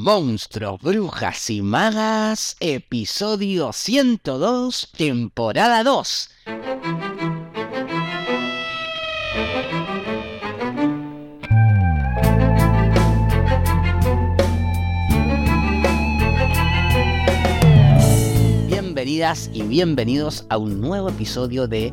Monstruos, Brujas y Magas, episodio 102, temporada 2. Bienvenidas y bienvenidos a un nuevo episodio de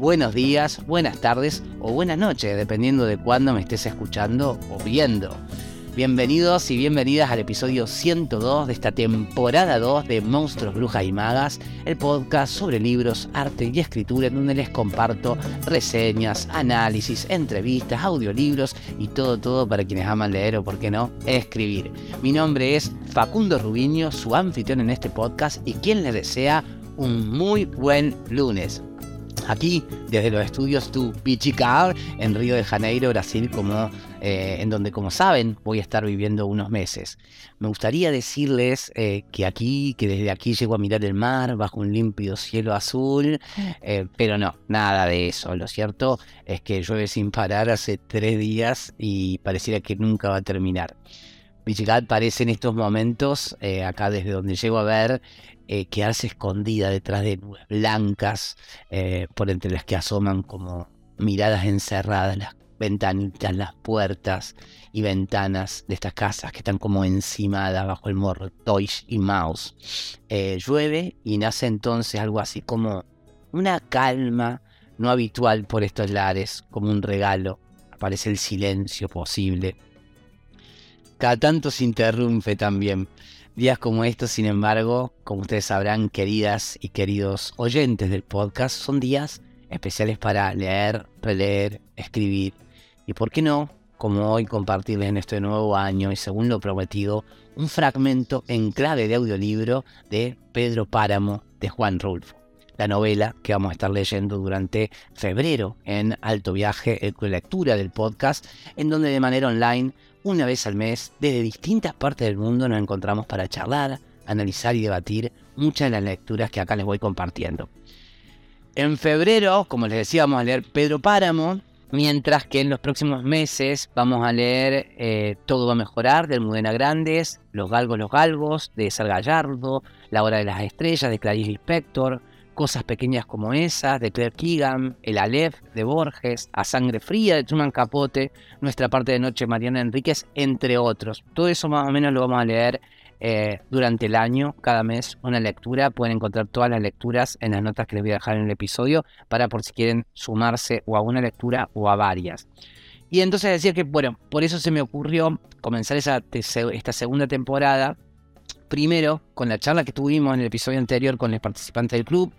buenos días, buenas tardes o buenas noches, dependiendo de cuándo me estés escuchando o viendo. Bienvenidos y bienvenidas al episodio 102 de esta temporada 2 de Monstruos, Brujas y Magas, el podcast sobre libros, arte y escritura en donde les comparto reseñas, análisis, entrevistas, audiolibros y todo, todo para quienes aman leer o, por qué no, escribir. Mi nombre es Facundo Rubiño, su anfitrión en este podcast y quien les desea un muy buen lunes aquí desde los estudios Tu Pichicar en Río de Janeiro, Brasil, como, eh, en donde, como saben, voy a estar viviendo unos meses. Me gustaría decirles eh, que aquí, que desde aquí llego a mirar el mar bajo un límpido cielo azul, eh, pero no, nada de eso. Lo cierto es que llueve sin parar hace tres días y pareciera que nunca va a terminar. Pichicat parece en estos momentos, acá desde donde llego a ver, eh, quedarse escondida detrás de nubes blancas, eh, por entre las que asoman como miradas encerradas las ventanitas, las puertas y ventanas de estas casas que están como encimadas bajo el morro Toys y Mouse. Eh, llueve y nace entonces algo así como una calma no habitual por estos lares, como un regalo. Aparece el silencio posible. Cada tanto se interrumpe también. Días como estos, sin embargo, como ustedes sabrán, queridas y queridos oyentes del podcast, son días especiales para leer, releer, escribir y, ¿por qué no? Como hoy compartirles en este nuevo año y según lo prometido, un fragmento en clave de audiolibro de Pedro Páramo de Juan Rulfo. La novela que vamos a estar leyendo durante febrero en Alto Viaje, el lectura del podcast, en donde de manera online una vez al mes, desde distintas partes del mundo nos encontramos para charlar, analizar y debatir muchas de las lecturas que acá les voy compartiendo. En febrero, como les decía, vamos a leer Pedro Páramo, mientras que en los próximos meses vamos a leer eh, Todo va a mejorar de Almudena Grandes, Los Galgos, los Galgos de Sal Gallardo, La Hora de las Estrellas de Clarice Lispector, Cosas pequeñas como esas de Claire Keegan, El Aleph de Borges, A Sangre Fría de Truman Capote, Nuestra parte de noche Mariana Enríquez, entre otros. Todo eso más o menos lo vamos a leer eh, durante el año, cada mes una lectura. Pueden encontrar todas las lecturas en las notas que les voy a dejar en el episodio para por si quieren sumarse o a una lectura o a varias. Y entonces decir que, bueno, por eso se me ocurrió comenzar esta segunda temporada Primero, con la charla que tuvimos en el episodio anterior con los participantes del club,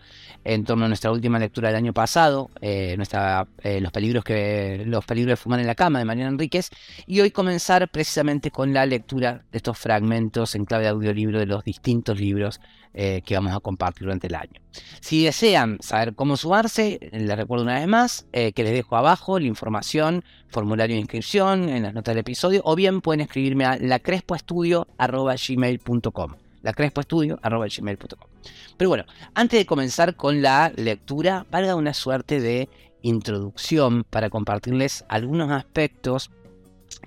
en torno a nuestra última lectura del año pasado, eh, nuestra, eh, los, peligros que, los peligros de fumar en la cama de Mariana Enríquez, y hoy comenzar precisamente con la lectura de estos fragmentos en clave de audiolibro de los distintos libros eh, que vamos a compartir durante el año. Si desean saber cómo sumarse, les recuerdo una vez más que les dejo abajo la información, formulario de inscripción en las notas del episodio, o bien pueden escribirme a lacrespoestudio.gmail.com lacrespoestudio.gmail.com Pero bueno, antes de comenzar con la lectura, valga una suerte de introducción para compartirles algunos aspectos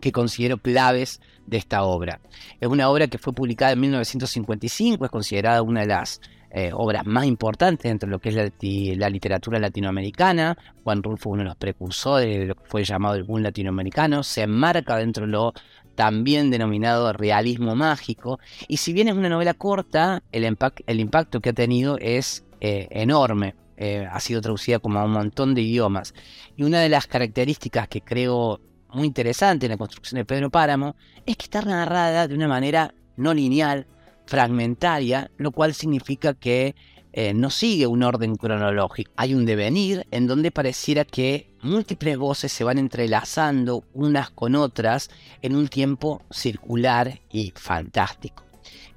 que considero claves de esta obra. Es una obra que fue publicada en 1955, es considerada una de las eh, obras más importantes dentro de lo que es la, literatura latinoamericana. Juan Rulfo, uno de los precursores de lo que fue llamado el boom latinoamericano, se enmarca dentro de lo también denominado realismo mágico. Y si bien es una novela corta, el, impacto que ha tenido es eh, enorme. Eh, ha sido traducida como a un montón de idiomas. Y una de las características que creo muy interesante en la construcción de Pedro Páramo es que está narrada de una manera no lineal, fragmentaria, lo cual significa que eh, no sigue un orden cronológico. Hay un devenir en donde pareciera que múltiples voces se van entrelazando unas con otras en un tiempo circular y fantástico.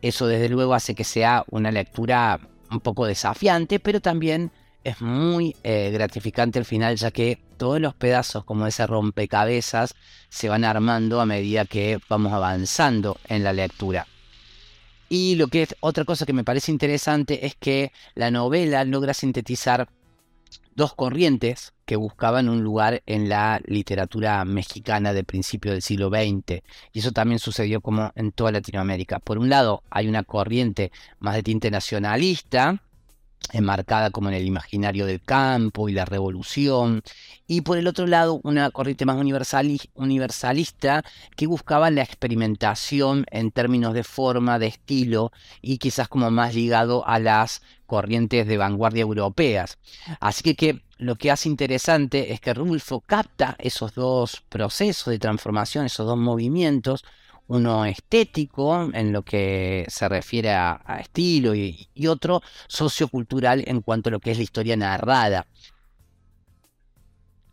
Eso desde luego hace que sea una lectura un poco desafiante, pero también es muy eh, gratificante al final, ya que todos los pedazos como ese rompecabezas se van armando a medida que vamos avanzando en la lectura. Y lo que es otra cosa que me parece interesante es que la novela logra sintetizar dos corrientes que buscaban un lugar en la literatura mexicana del principio del siglo XX. Y eso también sucedió como en toda Latinoamérica. Por un lado, hay una corriente más de tinte nacionalista, enmarcada como en el imaginario del campo y la revolución, y por el otro lado una corriente más universalista que buscaba la experimentación en términos de forma, de estilo y quizás como más ligado a las corrientes de vanguardia europeas. Así que, que lo que hace interesante es que Rulfo capta esos dos procesos de transformación, esos dos movimientos, uno estético en lo que se refiere a, estilo y, otro sociocultural en cuanto a lo que es la historia narrada.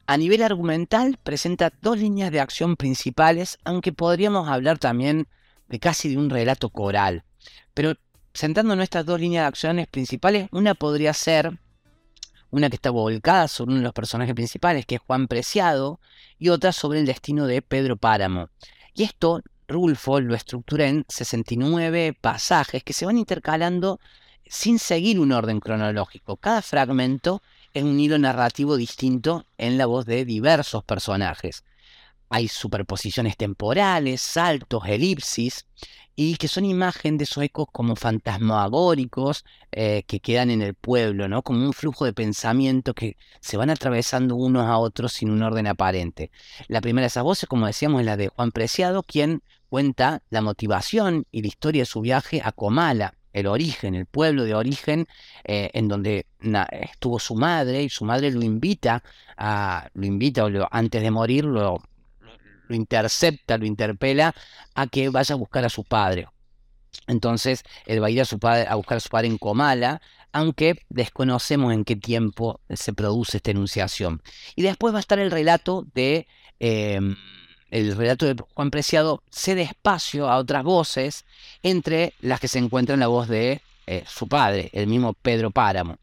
A nivel argumental presenta dos líneas de acción principales, aunque podríamos hablar también de casi de un relato coral. Pero sentando en estas dos líneas de acciones principales, una podría ser una que está volcada sobre uno de los personajes principales, que es Juan Preciado, y otra sobre el destino de Pedro Páramo. Y esto Rulfo lo estructura en 69 pasajes que se van intercalando sin seguir un orden cronológico. Cada fragmento es un hilo narrativo distinto en la voz de diversos personajes. Hay superposiciones temporales, saltos, elipsis, y que son imagen de esos ecos como fantasmagóricos eh, que quedan en el pueblo, ¿no? Como un flujo de pensamiento que se van atravesando unos a otros sin un orden aparente. La primera de esas voces, como decíamos, es la de Juan Preciado, quien cuenta la motivación y la historia de su viaje a Comala, el origen, el pueblo de origen, eh, en donde estuvo su madre, y su madre lo invita a, lo invita, o antes de morir, lo lo intercepta, lo interpela a que vaya a buscar a su padre. Entonces él va a ir a, su padre, a buscar a su padre en Comala, aunque desconocemos en qué tiempo se produce esta enunciación. Y después va a estar el relato de em, el relato de Juan Preciado cede espacio a otras voces, entre las que se encuentra la voz de eh, su padre, el mismo Pedro Páramo.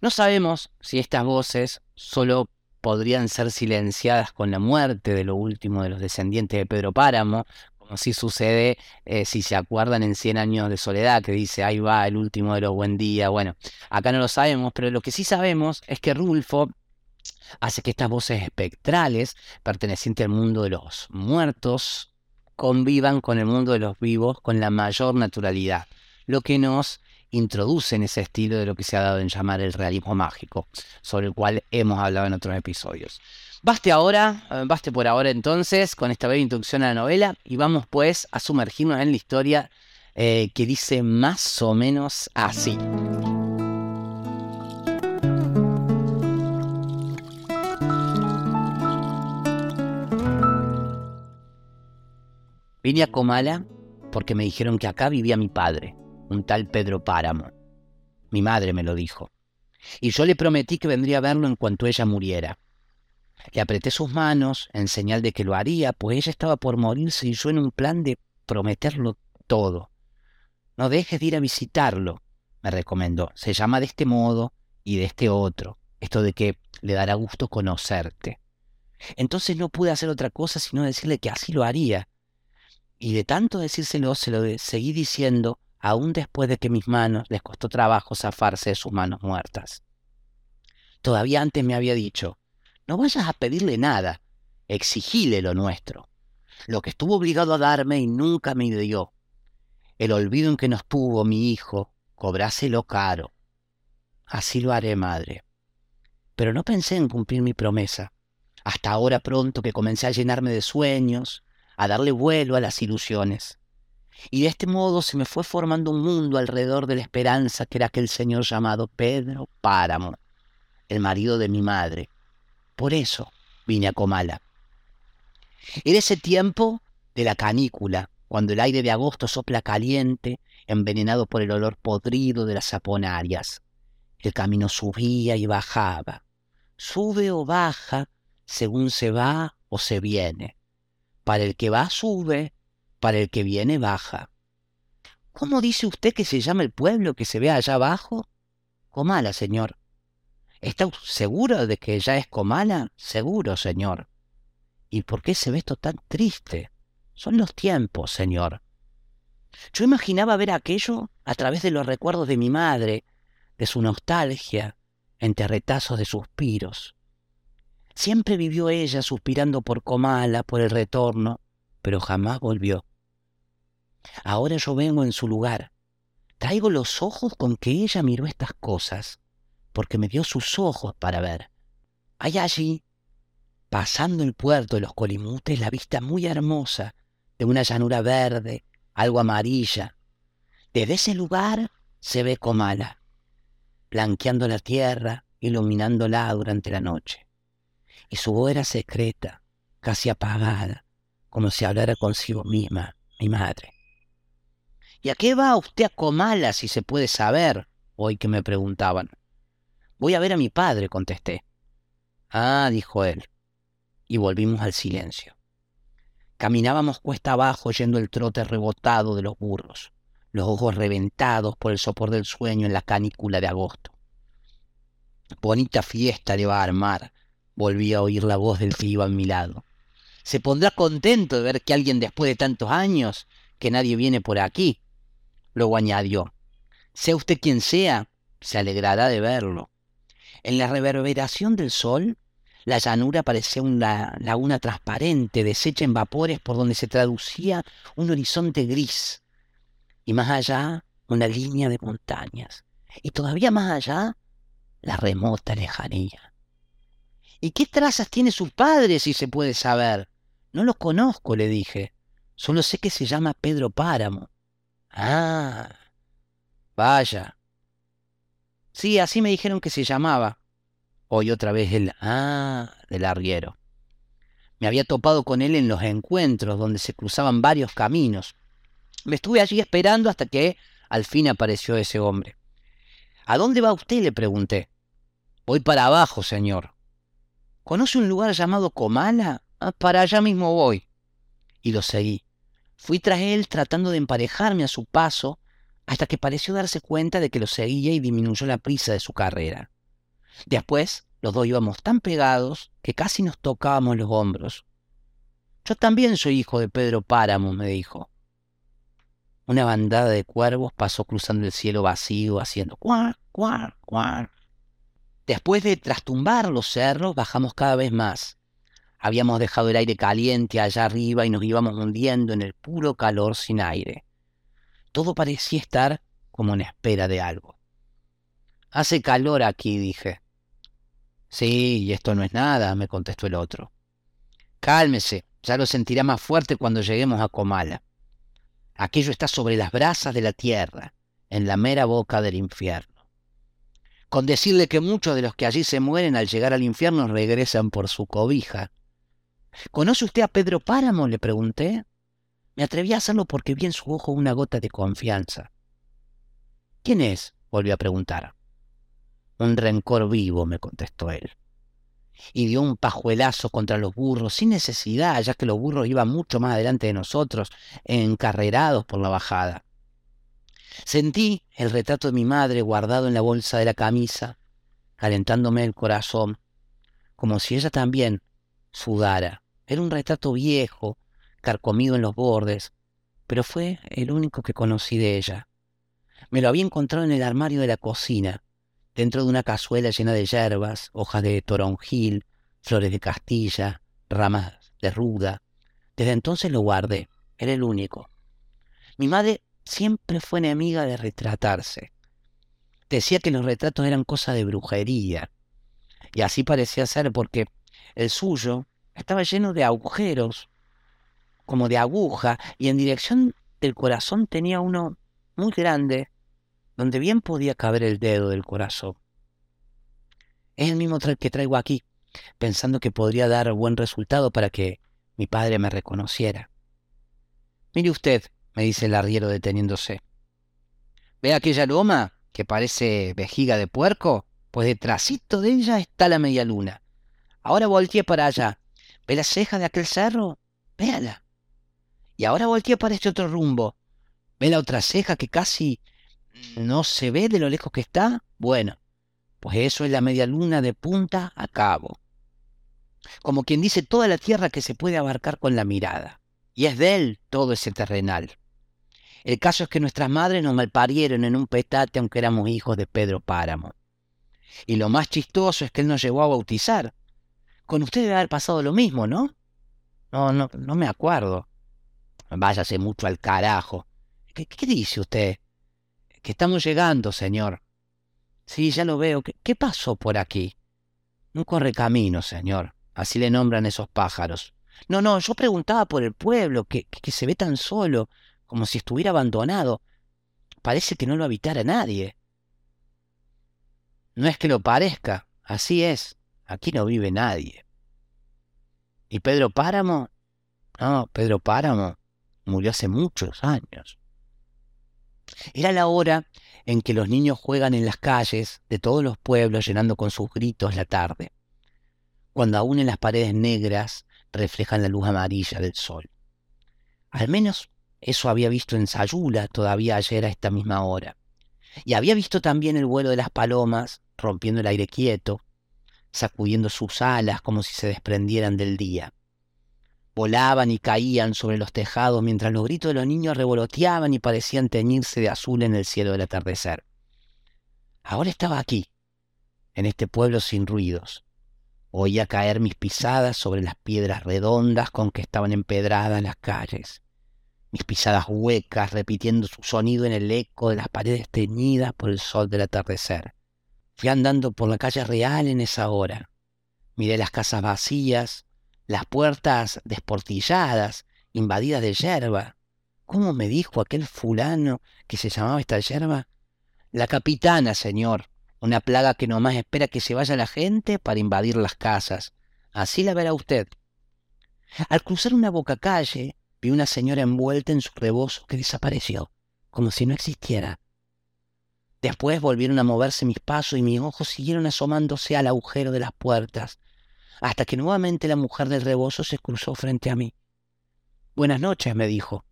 No sabemos si estas voces solo podrían ser silenciadas con la muerte de lo último de los descendientes de Pedro Páramo, como si sucede, eh, si se acuerdan, en Cien años de soledad, que dice, ahí va el último de los buen día. Bueno, acá no lo sabemos, pero lo que sí sabemos es que Rulfo hace que estas voces espectrales, pertenecientes al mundo de los muertos, convivan con el mundo de los vivos con la mayor naturalidad, lo que nos introducen ese estilo de lo que se ha dado en llamar el realismo mágico, sobre el cual hemos hablado en otros episodios. Baste ahora, eh, baste por ahora entonces con esta breve introducción a la novela y vamos pues a sumergirnos en la historia eh, que dice más o menos así. Vine a Comala porque me dijeron que acá vivía mi padre un tal Pedro Páramo. Mi madre me lo dijo. Y yo le prometí que vendría a verlo en cuanto ella muriera. Le apreté sus manos en señal de que lo haría, pues ella estaba por morirse y yo en un plan de prometerlo todo. No dejes de ir a visitarlo, me recomendó. Se llama de este modo y de este otro. Esto de que le dará gusto conocerte. Entonces no pude hacer otra cosa sino decirle que así lo haría. Y de tanto decírselo se lo seguí diciendo aún después de que mis manos les costó trabajo zafarse de sus manos muertas. Todavía antes me había dicho, no vayas a pedirle nada, exigile lo nuestro, lo que estuvo obligado a darme y nunca me dio. El olvido en que nos tuvo mi hijo, cobráselo caro. Así lo haré, madre. Pero no pensé en cumplir mi promesa, hasta ahora pronto que comencé a llenarme de sueños, a darle vuelo a las ilusiones. Y de este modo se me fue formando un mundo alrededor de la esperanza que era aquel señor llamado Pedro Páramo, el marido de mi madre. Por eso vine a Comala. Era ese tiempo de la canícula, cuando el aire de agosto sopla caliente, envenenado por el olor podrido de las saponarias. El camino subía y bajaba. Sube o baja según se va o se viene. Para el que va sube para el que viene baja. ¿Cómo dice usted que se llama el pueblo que se ve allá abajo? Comala, señor. ¿Está seguro de que ya es Comala? Seguro, señor. ¿Y por qué se ve esto tan triste? Son los tiempos, señor. Yo imaginaba ver aquello a través de los recuerdos de mi madre, de su nostalgia, entre retazos de suspiros. Siempre vivió ella suspirando por Comala, por el retorno, pero jamás volvió. Ahora yo vengo en su lugar. Traigo los ojos con que ella miró estas cosas, porque me dio sus ojos para ver. Hay allí, pasando el puerto de los colimutes, la vista muy hermosa de una llanura verde, algo amarilla. Desde ese lugar se ve Comala, blanqueando la tierra, iluminándola durante la noche y su voz era secreta, casi apagada, como si hablara consigo misma, mi madre. ¿Y a qué va usted a Comala si se puede saber? Hoy que me preguntaban. Voy a ver a mi padre, contesté. Ah, dijo él. Y volvimos al silencio. Caminábamos cuesta abajo oyendo el trote rebotado de los burros, los ojos reventados por el sopor del sueño en la canícula de agosto. Bonita fiesta le va a armar, Volví a oír la voz del que iba a mi lado. Se pondrá contento de ver que alguien después de tantos años, que nadie viene por aquí. Luego añadió, sea usted quien sea, se alegrará de verlo. En la reverberación del sol, la llanura parecía una laguna transparente, deshecha en vapores por donde se traducía un horizonte gris. Y más allá, una línea de montañas. Y todavía más allá, la remota lejanía. ¿Y qué trazas tiene su padre, si se puede saber? No lo conozco, le dije. Solo sé que se llama Pedro Páramo. Ah, vaya. Sí, así me dijeron que se llamaba. Hoy otra vez el ah del arriero. Me había topado con él en los encuentros donde se cruzaban varios caminos. Me estuve allí esperando hasta que al fin apareció ese hombre. ¿A dónde va usted? le pregunté. Voy para abajo, señor. ¿Conoce un lugar llamado Comala? Ah, para allá mismo voy. Y lo seguí. Fui tras él tratando de emparejarme a su paso hasta que pareció darse cuenta de que lo seguía y disminuyó la prisa de su carrera. Después, los dos íbamos tan pegados que casi nos tocábamos los hombros. Yo también soy hijo de Pedro Páramo, me dijo. Una bandada de cuervos pasó cruzando el cielo vacío, haciendo cuar, cuar, cuar. Después de trastumbar los cerros, bajamos cada vez más. Habíamos dejado el aire caliente allá arriba y nos íbamos hundiendo en el puro calor sin aire. Todo parecía estar como en espera de algo. Hace calor aquí, dije. Sí, y esto no es nada, me contestó el otro. Cálmese, ya lo sentirá más fuerte cuando lleguemos a Comala. Aquello está sobre las brasas de la tierra, en la mera boca del infierno con decirle que muchos de los que allí se mueren al llegar al infierno regresan por su cobija. ¿Conoce usted a Pedro Páramo? le pregunté. Me atreví a hacerlo porque vi en su ojo una gota de confianza. ¿Quién es? volvió a preguntar. Un rencor vivo, me contestó él. Y dio un pajuelazo contra los burros, sin necesidad, ya que los burros iban mucho más adelante de nosotros, encarrerados por la bajada. Sentí el retrato de mi madre guardado en la bolsa de la camisa, calentándome el corazón, como si ella también sudara. Era un retrato viejo, carcomido en los bordes, pero fue el único que conocí de ella. Me lo había encontrado en el armario de la cocina, dentro de una cazuela llena de hierbas, hojas de toronjil, flores de castilla, ramas de ruda. Desde entonces lo guardé, era el único. Mi madre siempre fue enemiga de retratarse. Decía que los retratos eran cosa de brujería. Y así parecía ser porque el suyo estaba lleno de agujeros, como de aguja, y en dirección del corazón tenía uno muy grande, donde bien podía caber el dedo del corazón. Es el mismo que traigo aquí, pensando que podría dar buen resultado para que mi padre me reconociera. Mire usted, me dice el arriero deteniéndose. ¿Ve aquella loma que parece vejiga de puerco? Pues detrásito de ella está la media luna. Ahora volteé para allá. ¿Ve la ceja de aquel cerro? Véala. Y ahora volteé para este otro rumbo. ¿Ve la otra ceja que casi ¿No se ve de lo lejos que está? Bueno, pues eso es la media luna de punta a cabo. Como quien dice toda la tierra que se puede abarcar con la mirada. Y es de él todo ese terrenal. El caso es que nuestras madres nos malparieron en un petate aunque éramos hijos de Pedro Páramo. Y lo más chistoso es que él nos llevó a bautizar. Con usted debe haber pasado lo mismo, ¿no? No, no, no me acuerdo. Váyase mucho al carajo. ¿Qué, dice usted? Que estamos llegando, señor. Sí, ya lo veo. ¿Qué, pasó por aquí? Un correcamino, señor. Así le nombran esos pájaros. No, no, yo preguntaba por el pueblo, que, que se ve tan solo, como si estuviera abandonado. Parece que no lo habitara nadie. No es que lo parezca, así es. Aquí no vive nadie. ¿Y Pedro Páramo? No, Pedro Páramo murió hace muchos años. Era la hora en que los niños juegan en las calles de todos los pueblos llenando con sus gritos la tarde, cuando aún en las paredes negras reflejan la luz amarilla del sol. Al menos eso había visto en Sayula todavía ayer a esta misma hora. Y había visto también el vuelo de las palomas rompiendo el aire quieto, sacudiendo sus alas como si se desprendieran del día volaban y caían sobre los tejados mientras los gritos de los niños revoloteaban y parecían teñirse de azul en el cielo del atardecer. Ahora estaba aquí, en este pueblo sin ruidos. Oía caer mis pisadas sobre las piedras redondas con que estaban empedradas las calles, mis pisadas huecas repitiendo su sonido en el eco de las paredes teñidas por el sol del atardecer. Fui andando por la calle real en esa hora. Miré las casas vacías, las puertas desportilladas, invadidas de yerba. ¿Cómo me dijo aquel fulano que se llamaba esta yerba? La capitana, señor, una plaga que nomás espera que se vaya la gente para invadir las casas. Así la verá usted. Al cruzar una boca calle, vi una señora envuelta en su rebozo que desapareció, como si no existiera. Después volvieron a moverse mis pasos y mis ojos siguieron asomándose al agujero de las puertas, hasta que nuevamente la mujer del rebozo se cruzó frente a mí. Buenas noches, me dijo.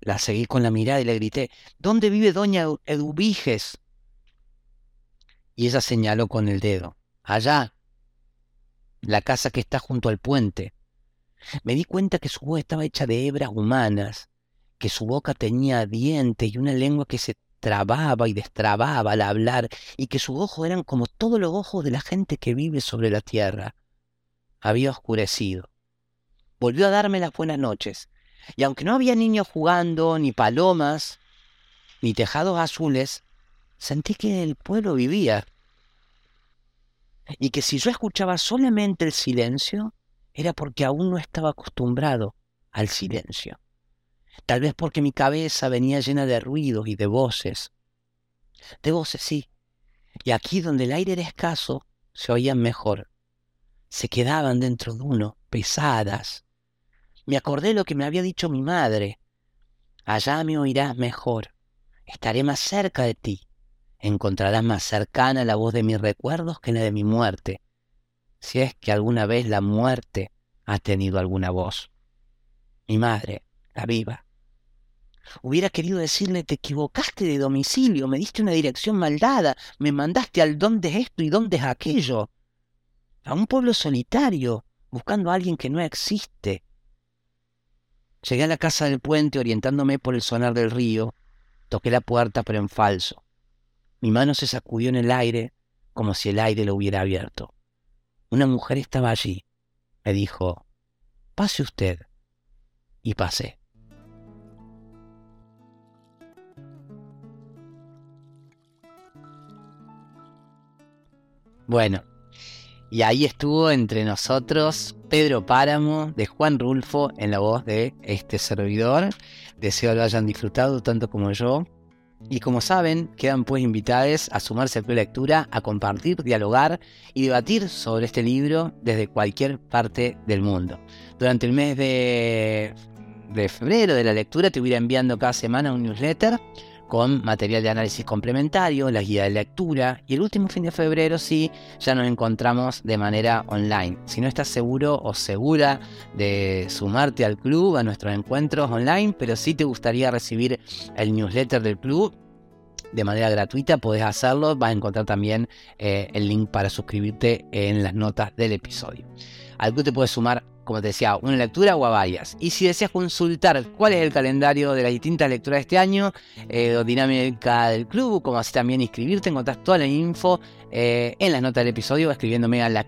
La seguí con la mirada y le grité, ¿Dónde vive doña Eduviges? Y ella señaló con el dedo, allá, la casa que está junto al puente. Me di cuenta que su voz estaba hecha de hebras humanas, que su boca tenía dientes y una lengua que se trababa y destrababa al hablar y que sus ojos eran como todos los ojos de la gente que vive sobre la tierra. Había oscurecido. Volvió a darme las buenas noches, y aunque no había niños jugando, ni palomas, ni tejados azules, sentí que el pueblo vivía. Y que si yo escuchaba solamente el silencio, era porque aún no estaba acostumbrado al silencio tal vez porque mi cabeza venía llena de ruidos y de voces. De voces, sí. Y aquí donde el aire era escaso, se oían mejor. Se quedaban dentro de uno, pesadas. Me acordé lo que me había dicho mi madre. Allá me oirás mejor. Estaré más cerca de ti. Encontrarás más cercana la voz de mis recuerdos que la de mi muerte, si es que alguna vez la muerte ha tenido alguna voz. Mi madre, la viva. Hubiera querido decirle, te equivocaste de domicilio, me diste una dirección maldada, me mandaste al dónde es esto y dónde es aquello. A un pueblo solitario, buscando a alguien que no existe. Llegué a la casa del puente orientándome por el sonar del río. Toqué la puerta, pero en falso. Mi mano se sacudió en el aire como si el aire lo hubiera abierto. Una mujer estaba allí. Me dijo, pase usted. Y pasé. Bueno, y ahí estuvo entre nosotros Pedro Páramo de Juan Rulfo en la voz de este servidor. Deseo lo hayan disfrutado tanto como yo. Y como saben, quedan pues invitados a sumarse a la lectura, a compartir, dialogar y debatir sobre este libro desde cualquier parte del mundo. Durante el mes de, de febrero de la lectura te voy a ir enviando cada semana un newsletter con material de análisis complementario, la guía de lectura y el último fin de febrero sí, ya nos encontramos de manera online. Si no estás seguro o segura de sumarte al club, a nuestros encuentros online, pero si te gustaría recibir el newsletter del club, de manera gratuita, podés hacerlo. Vas a encontrar también eh, el link para suscribirte en las notas del episodio. Al que te puedes sumar como te decía, una lectura o a varias. Y si deseas consultar cuál es el calendario de las distintas lecturas de este año, eh, dinámica del club, como así también inscribirte, encontrás toda la info eh, en las notas del episodio escribiéndome a la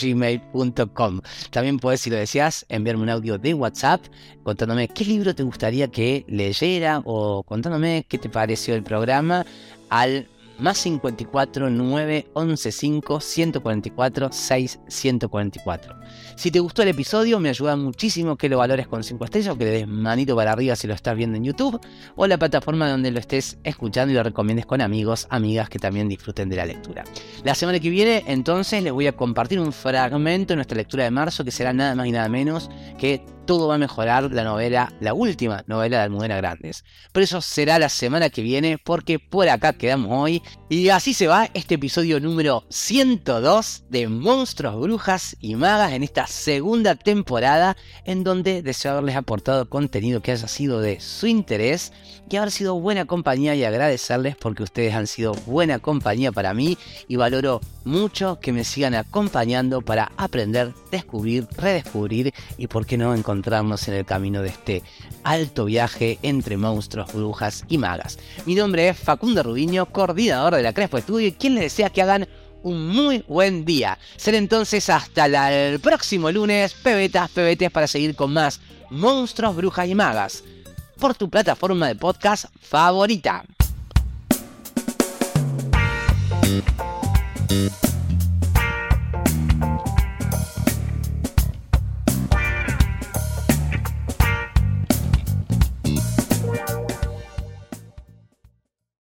gmail.com También puedes, si lo deseas, enviarme un audio de WhatsApp contándome qué libro te gustaría que leyera o contándome qué te pareció el programa al más 54 9 11 5 144 6 144. Si te gustó el episodio, me ayuda muchísimo que lo valores con 5 estrellas o que le des manito para arriba si lo estás viendo en YouTube o la plataforma donde lo estés escuchando y lo recomiendes con amigos, amigas que también disfruten de la lectura. La semana que viene, entonces, les voy a compartir un fragmento de nuestra lectura de marzo que será nada más y nada menos que todo va a mejorar la novela, la última novela de Almudena Grandes. Pero eso será la semana que viene porque por acá quedamos hoy. Y así se va este episodio número 102 de Monstruos, Brujas y Magas en esta segunda temporada en donde deseo haberles aportado contenido que haya sido de su interés y haber sido buena compañía y agradecerles porque ustedes han sido buena compañía para mí y valoro mucho que me sigan acompañando para aprender, descubrir, redescubrir y por qué no encontrarnos en el camino de este alto viaje entre monstruos, brujas y magas. Mi nombre es Facundo Rubiño, coordinador de la Crespo Estudio y quien les desea que hagan un muy buen día. Será entonces hasta el próximo lunes, pebetas, pebetes, para seguir con más monstruos, brujas y magas por tu plataforma de podcast favorita.